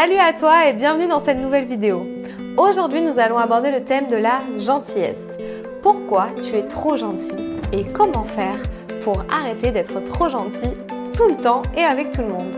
Salut à toi et bienvenue dans cette nouvelle vidéo. Aujourd'hui nous allons aborder le thème de la gentillesse. Pourquoi tu es trop gentil et comment faire pour arrêter d'être trop gentil tout le temps et avec tout le monde?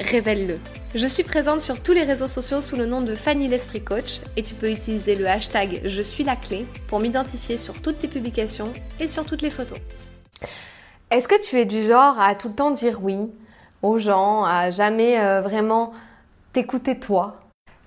Révèle-le. Je suis présente sur tous les réseaux sociaux sous le nom de Fanny l'Esprit Coach et tu peux utiliser le hashtag Je suis la clé pour m'identifier sur toutes tes publications et sur toutes les photos. Est-ce que tu es du genre à tout le temps dire oui aux gens, à jamais euh, vraiment t'écouter toi?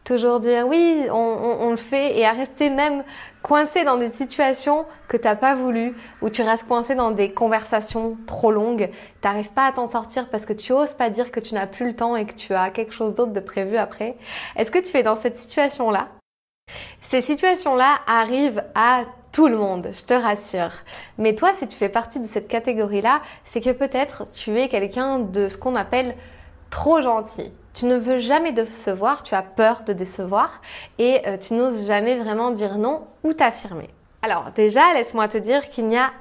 Toujours dire oui, on, le fait et à rester même coincé dans des situations que t'as pas voulu, ou tu restes coincé dans des conversations trop longues, t'arrives pas à t'en sortir parce que tu oses pas dire que tu n'as plus le temps et que tu as quelque chose d'autre de prévu après. Est-ce que tu es dans cette situation-là? Ces situations-là arrivent à tout le monde, je te rassure. Mais toi, si tu fais partie de cette catégorie-là, c'est que peut-être tu es quelqu'un de ce qu'on appelle trop gentil. Tu ne veux jamais décevoir, tu as peur de décevoir et euh, tu n'oses jamais vraiment dire non ou t'affirmer. Alors déjà, laisse-moi te dire qu'il n'y a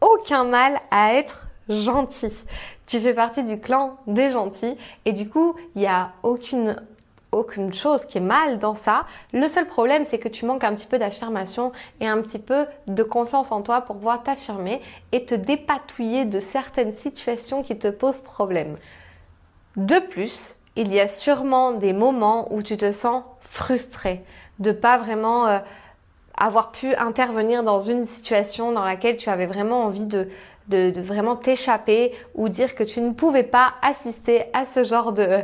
aucun mal à être gentil. Tu fais partie du clan des gentils et du coup, il n'y a aucune aucune chose qui est mal dans ça. Le seul problème, c'est que tu manques un petit peu d'affirmation et un petit peu de confiance en toi pour pouvoir t'affirmer et te dépatouiller de certaines situations qui te posent problème. De plus, il y a sûrement des moments où tu te sens frustré de pas vraiment euh, avoir pu intervenir dans une situation dans laquelle tu avais vraiment envie de, vraiment t'échapper ou dire que tu ne pouvais pas assister à ce genre de,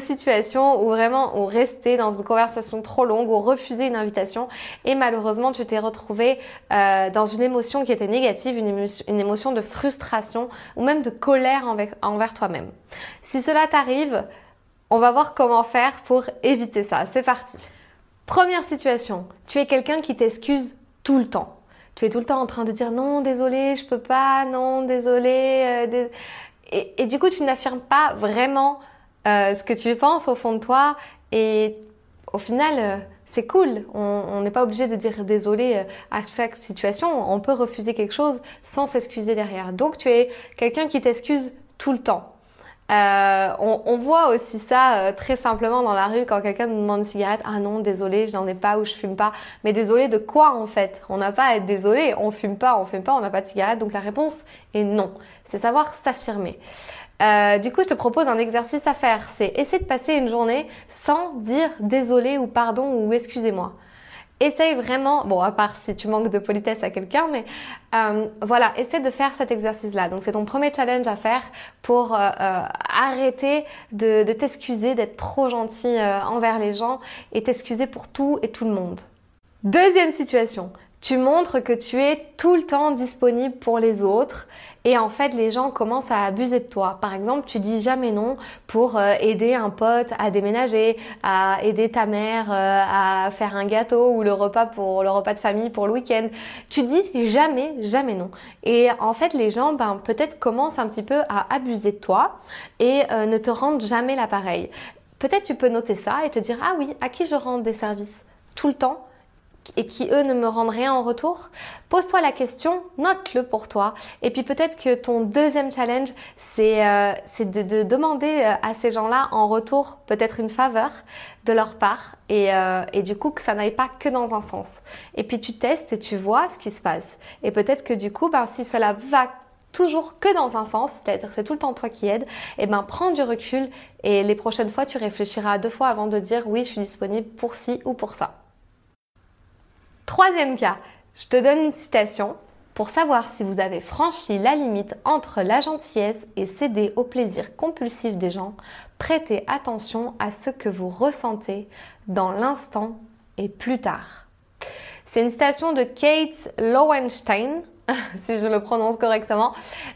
situation ou vraiment ou rester dans une conversation trop longue ou refuser une invitation et malheureusement tu t'es retrouvé euh, dans une émotion qui était négative, une émotion, de frustration ou même de colère envers toi-même. Si cela t'arrive, on va voir comment faire pour éviter ça. C'est parti. Première situation, tu es quelqu'un qui t'excuse tout le temps. Tu es tout le temps en train de dire non, désolé, je peux pas, non, désolé. Euh, et, du coup, tu n'affirmes pas vraiment euh, ce que tu penses au fond de toi. Et au final, euh, c'est cool. On n'est pas obligé de dire désolé à chaque situation. On peut refuser quelque chose sans s'excuser derrière. Donc, tu es quelqu'un qui t'excuse tout le temps. Euh, on, voit aussi ça euh, très simplement dans la rue quand quelqu'un nous demande une cigarette. Ah non, désolé, je n'en ai pas ou je fume pas. Mais désolé de quoi en fait? On n'a pas à être désolé. On fume pas, on fume pas, on n'a pas de cigarette. Donc la réponse est non. C'est savoir s'affirmer. Euh, du coup, je te propose un exercice à faire. C'est essayer de passer une journée sans dire désolé ou pardon ou excusez-moi. Essaye vraiment, bon à part si tu manques de politesse à quelqu'un, mais euh, voilà, essaie de faire cet exercice-là. Donc c'est ton premier challenge à faire pour euh, euh, arrêter de, de t'excuser, d'être trop gentil envers les gens et t'excuser pour tout et tout le monde. Deuxième situation, tu montres que tu es tout le temps disponible pour les autres et en fait les gens commencent à abuser de toi. Par exemple, tu dis jamais non pour euh, aider un pote à déménager, à aider ta mère euh, à faire un gâteau ou le repas pour le repas de famille pour le week-end. Tu dis jamais, jamais non. Et en fait les gens ben peut-être commencent un petit peu à abuser de toi et euh, ne te rendent jamais l'appareil. Peut-être tu peux noter ça et te dire ah oui, à qui je rends des services tout le temps et qui eux ne me rendent rien en retour Pose-toi la question, note-le pour toi. Et puis peut-être que ton deuxième challenge, c'est euh, de, demander euh, à ces gens-là en retour peut-être une faveur de leur part et, euh, et du coup que ça n'aille pas que dans un sens. Et puis tu testes et tu vois ce qui se passe. Et peut-être que du coup, ben, si cela va toujours que dans un sens, c'est-à-dire c'est tout le temps toi qui aide, et eh ben prends du recul et les prochaines fois tu réfléchiras deux fois avant de dire oui je suis disponible pour ci ou pour ça. Troisième cas, je te donne une citation pour savoir si vous avez franchi la limite entre la gentillesse et céder au plaisir compulsif des gens, prêtez attention à ce que vous ressentez dans l'instant et plus tard. C'est une citation de Kate Lowenstein, si je le prononce correctement.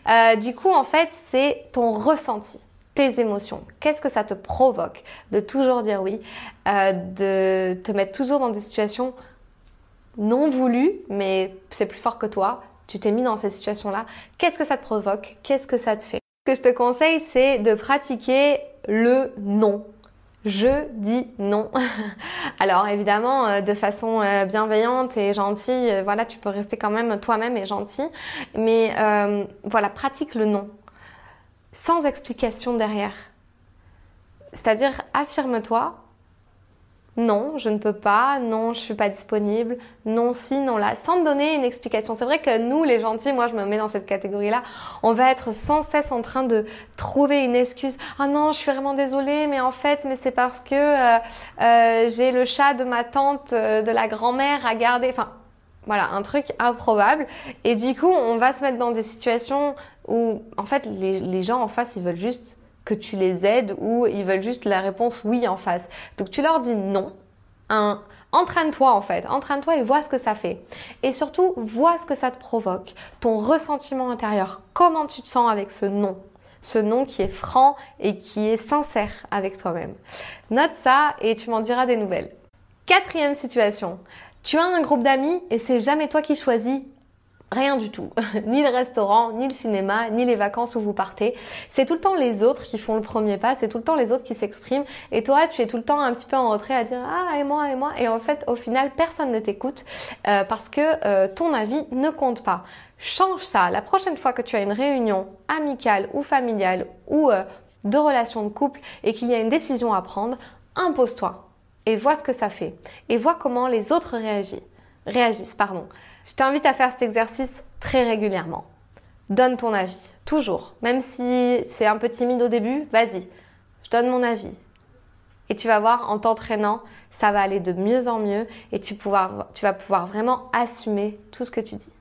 Euh, du coup, en fait, c'est ton ressenti tes émotions. Qu'est-ce que ça te provoque de toujours dire oui, euh, de te mettre toujours dans des situations non voulues, mais c'est plus fort que toi. Tu t'es mis dans ces situations-là. Qu'est-ce que ça te provoque? Qu'est-ce que ça te fait? Ce que je te conseille, c'est de pratiquer le non. Je dis non. Alors évidemment, euh, de façon euh, bienveillante et gentille, voilà, tu peux rester quand même toi-même et gentil. Mais voilà, pratique le non sans explication derrière. C'est-à-dire, affirme-toi, non, je ne peux pas, non, je suis pas disponible, non, si, non, là, sans me donner une explication. C'est vrai que nous, les gentils, moi, je me mets dans cette catégorie-là, on va être sans cesse en train de trouver une excuse. Ah non, je suis vraiment désolée, mais en fait, mais c'est parce que euh, euh, j'ai le chat de ma tante, euh, de la grand-mère à garder. Enfin, voilà, un truc improbable. Et du coup, on va se mettre dans des situations où, en fait, les, gens en face, ils veulent juste que tu les aides ou ils veulent juste la réponse oui en face. Donc tu leur dis non. Un, entraîne-toi en fait, entraîne-toi et vois ce que ça fait. Et surtout, vois ce que ça te provoque, ton ressentiment intérieur, comment tu te sens avec ce non? Ce non qui est franc et qui est sincère avec toi-même. Note ça et tu m'en diras des nouvelles. Quatrième situation, tu as un groupe d'amis et c'est jamais toi qui choisis rien du tout. ni le restaurant, ni le cinéma, ni les vacances où vous partez. C'est tout le temps les autres qui font le premier pas, c'est tout le temps les autres qui s'expriment. Et toi, tu es tout le temps un petit peu en retrait à dire Ah, et moi, et moi. Et en fait, au final, personne ne t'écoute euh, parce que euh, ton avis ne compte pas. Change ça. La prochaine fois que tu as une réunion amicale ou familiale ou euh, de relation de couple et qu'il y a une décision à prendre, impose-toi et vois ce que ça fait. Et vois comment les autres réagissent. réagissent pardon. Je t'invite à faire cet exercice très régulièrement. Donne ton avis, toujours. Même si c'est un peu timide au début, vas-y, je donne mon avis. Et tu vas voir, en t'entraînant, ça va aller de mieux en mieux et tu, vas pouvoir vraiment assumer tout ce que tu dis.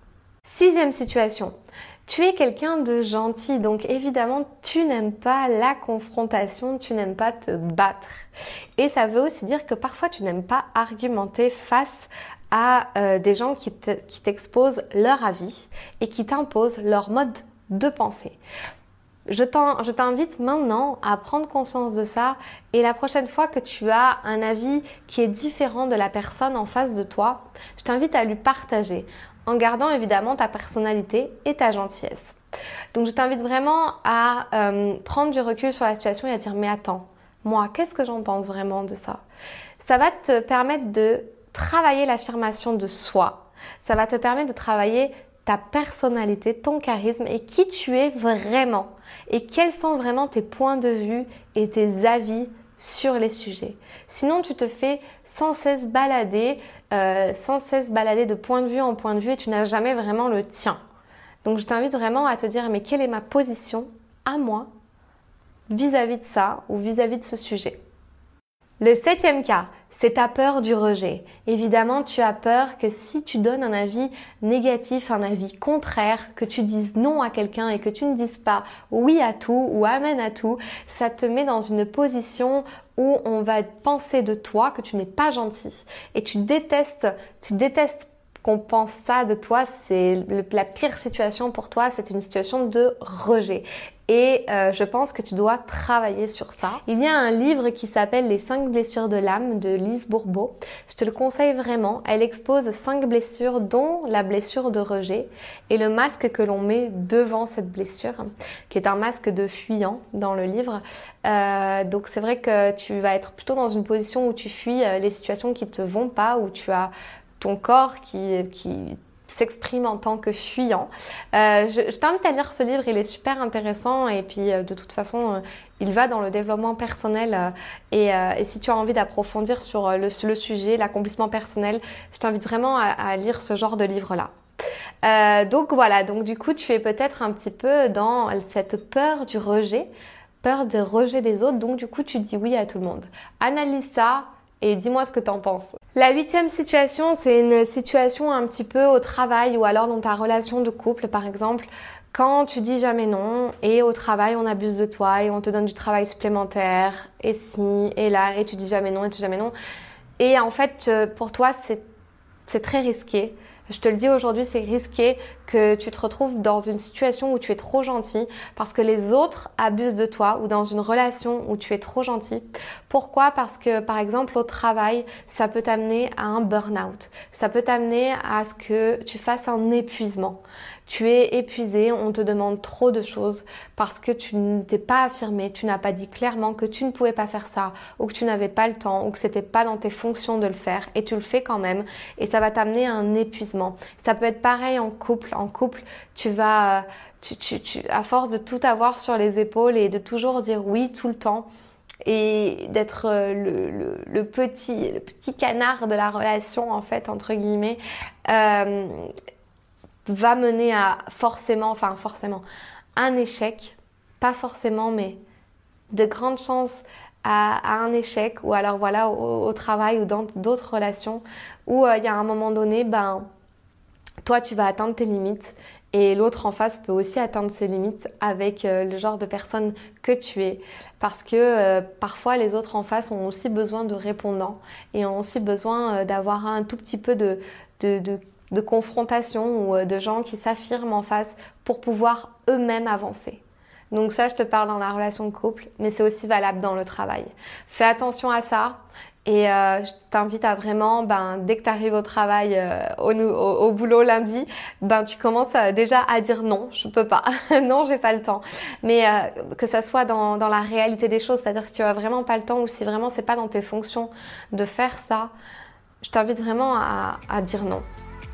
Sixième situation, tu es quelqu'un de gentil, donc évidemment, tu n'aimes pas la confrontation, tu n'aimes pas te battre. Et ça veut aussi dire que parfois, tu n'aimes pas argumenter face à euh, des gens qui t'exposent leur avis et qui t'imposent leur mode de pensée. Je t'invite maintenant à prendre conscience de ça et la prochaine fois que tu as un avis qui est différent de la personne en face de toi, je t'invite à lui partager en gardant évidemment ta personnalité et ta gentillesse. Donc je t'invite vraiment à euh, prendre du recul sur la situation et à dire mais attends, moi, qu'est-ce que j'en pense vraiment de ça? Ça va te permettre de travailler l'affirmation de soi. Ça va te permettre de travailler ta personnalité, ton charisme et qui tu es vraiment et quels sont vraiment tes points de vue et tes avis sur les sujets. Sinon, tu te fais sans cesse balader, euh, sans cesse balader de point de vue en point de vue et tu n'as jamais vraiment le tien. Donc je t'invite vraiment à te dire mais quelle est ma position à moi vis-à-vis de ça ou vis à -vis de ce sujet? Le septième cas, c'est ta peur du rejet. Évidemment, tu as peur que si tu donnes un avis négatif, un avis contraire, que tu dises non à quelqu'un et que tu ne dises pas oui à tout ou amen à tout, ça te met dans une position où on va penser de toi que tu n'es pas gentil et tu détestes, tu détestes qu'on pense ça de toi, c'est la pire situation pour toi, c'est une situation de rejet. Et euh, je pense que tu dois travailler sur ça. Il y a un livre qui s'appelle Les 5 blessures de l'âme de Lise Bourbeau. Je te le conseille vraiment. Elle expose 5 blessures dont la blessure de rejet et le masque que l'on met devant cette blessure, qui est un masque de fuyant dans le livre. Euh, donc c'est vrai que tu vas être plutôt dans une position où tu fuis euh, les situations qui te vont pas, où tu as ton corps qui, qui s'exprime en tant que fuyant. Euh, je, t'invite à lire ce livre, il est super intéressant et puis euh, de toute façon, euh, il va dans le développement personnel et, si tu as envie d'approfondir sur le, sujet, l'accomplissement personnel, je t'invite vraiment à, lire ce genre de livre-là. donc voilà, donc du coup, tu es peut-être un petit peu dans cette peur du rejet, peur de rejet des autres, donc du coup, tu dis oui à tout le monde. Analyse ça, et dis-moi ce que t'en penses. La huitième situation, c'est une situation un petit peu au travail ou alors dans ta relation de couple, par exemple. Quand tu dis jamais non et au travail on abuse de toi et on te donne du travail supplémentaire et si et là et tu dis jamais non et tu dis jamais non et en fait euh, pour toi c'est très risqué je te le dis aujourd'hui, c'est risqué que tu te retrouves dans une situation où tu es trop gentil parce que les autres abusent de toi ou dans une relation où tu es trop gentil. Pourquoi? Parce que par exemple au travail, ça peut t'amener à un burn-out. Ça peut t'amener à ce que tu fasses un épuisement tu es épuisé, on te demande trop de choses parce que tu ne t'es pas affirmé, tu n'as pas dit clairement que tu ne pouvais pas faire ça ou que tu n'avais pas le temps ou que c'était pas dans tes fonctions de le faire et tu le fais quand même et ça va t'amener à un épuisement. Ça peut être pareil en couple. En couple, tu vas, tu, tu, tu, à force de tout avoir sur les épaules et de toujours dire oui tout le temps, et d'être euh, le, petit, le petit canard de la relation en fait entre guillemets euh, va mener à forcément, enfin forcément, un échec, pas forcément, mais de grandes chances à, un échec, ou alors voilà, au, travail ou dans d'autres relations, où euh, il y a un moment donné, ben, toi tu vas atteindre tes limites et l'autre en face peut aussi atteindre ses limites avec euh, le genre de personne que tu es. Parce que euh, parfois les autres en face ont aussi besoin de répondants et ont aussi besoin d'avoir un tout petit peu de, de confrontation ou euh, de gens qui s'affirment en face pour pouvoir eux-mêmes avancer. Donc ça, je te parle dans la relation de couple, mais c'est aussi valable dans le travail. Fais attention à ça. Et euh, je t'invite à vraiment, ben, dès que tu arrives au travail, euh, au, boulot lundi, ben, tu commences déjà à dire non, je peux pas, non, j'ai pas le temps. Mais que ça soit dans, la réalité des choses, c'est-à-dire si tu as vraiment pas le temps ou si vraiment c'est pas dans tes fonctions de faire ça, je t'invite vraiment à dire non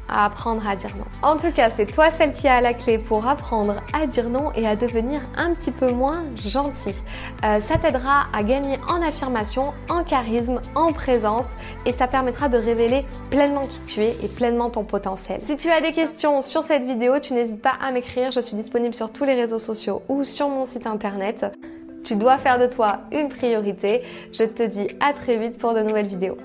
à apprendre à dire non. En tout cas, c'est toi celle qui a la clé pour apprendre à dire non et à devenir un petit peu moins gentil. Euh, ça t'aidera à gagner en affirmation, en charisme, en présence et ça permettra de révéler pleinement qui tu es et pleinement ton potentiel. Si tu as des questions sur cette vidéo, tu n'hésites pas à m'écrire. Je suis disponible sur tous les réseaux sociaux ou sur mon site internet. Tu dois faire de toi une priorité. Je te dis à très vite pour de nouvelles vidéos.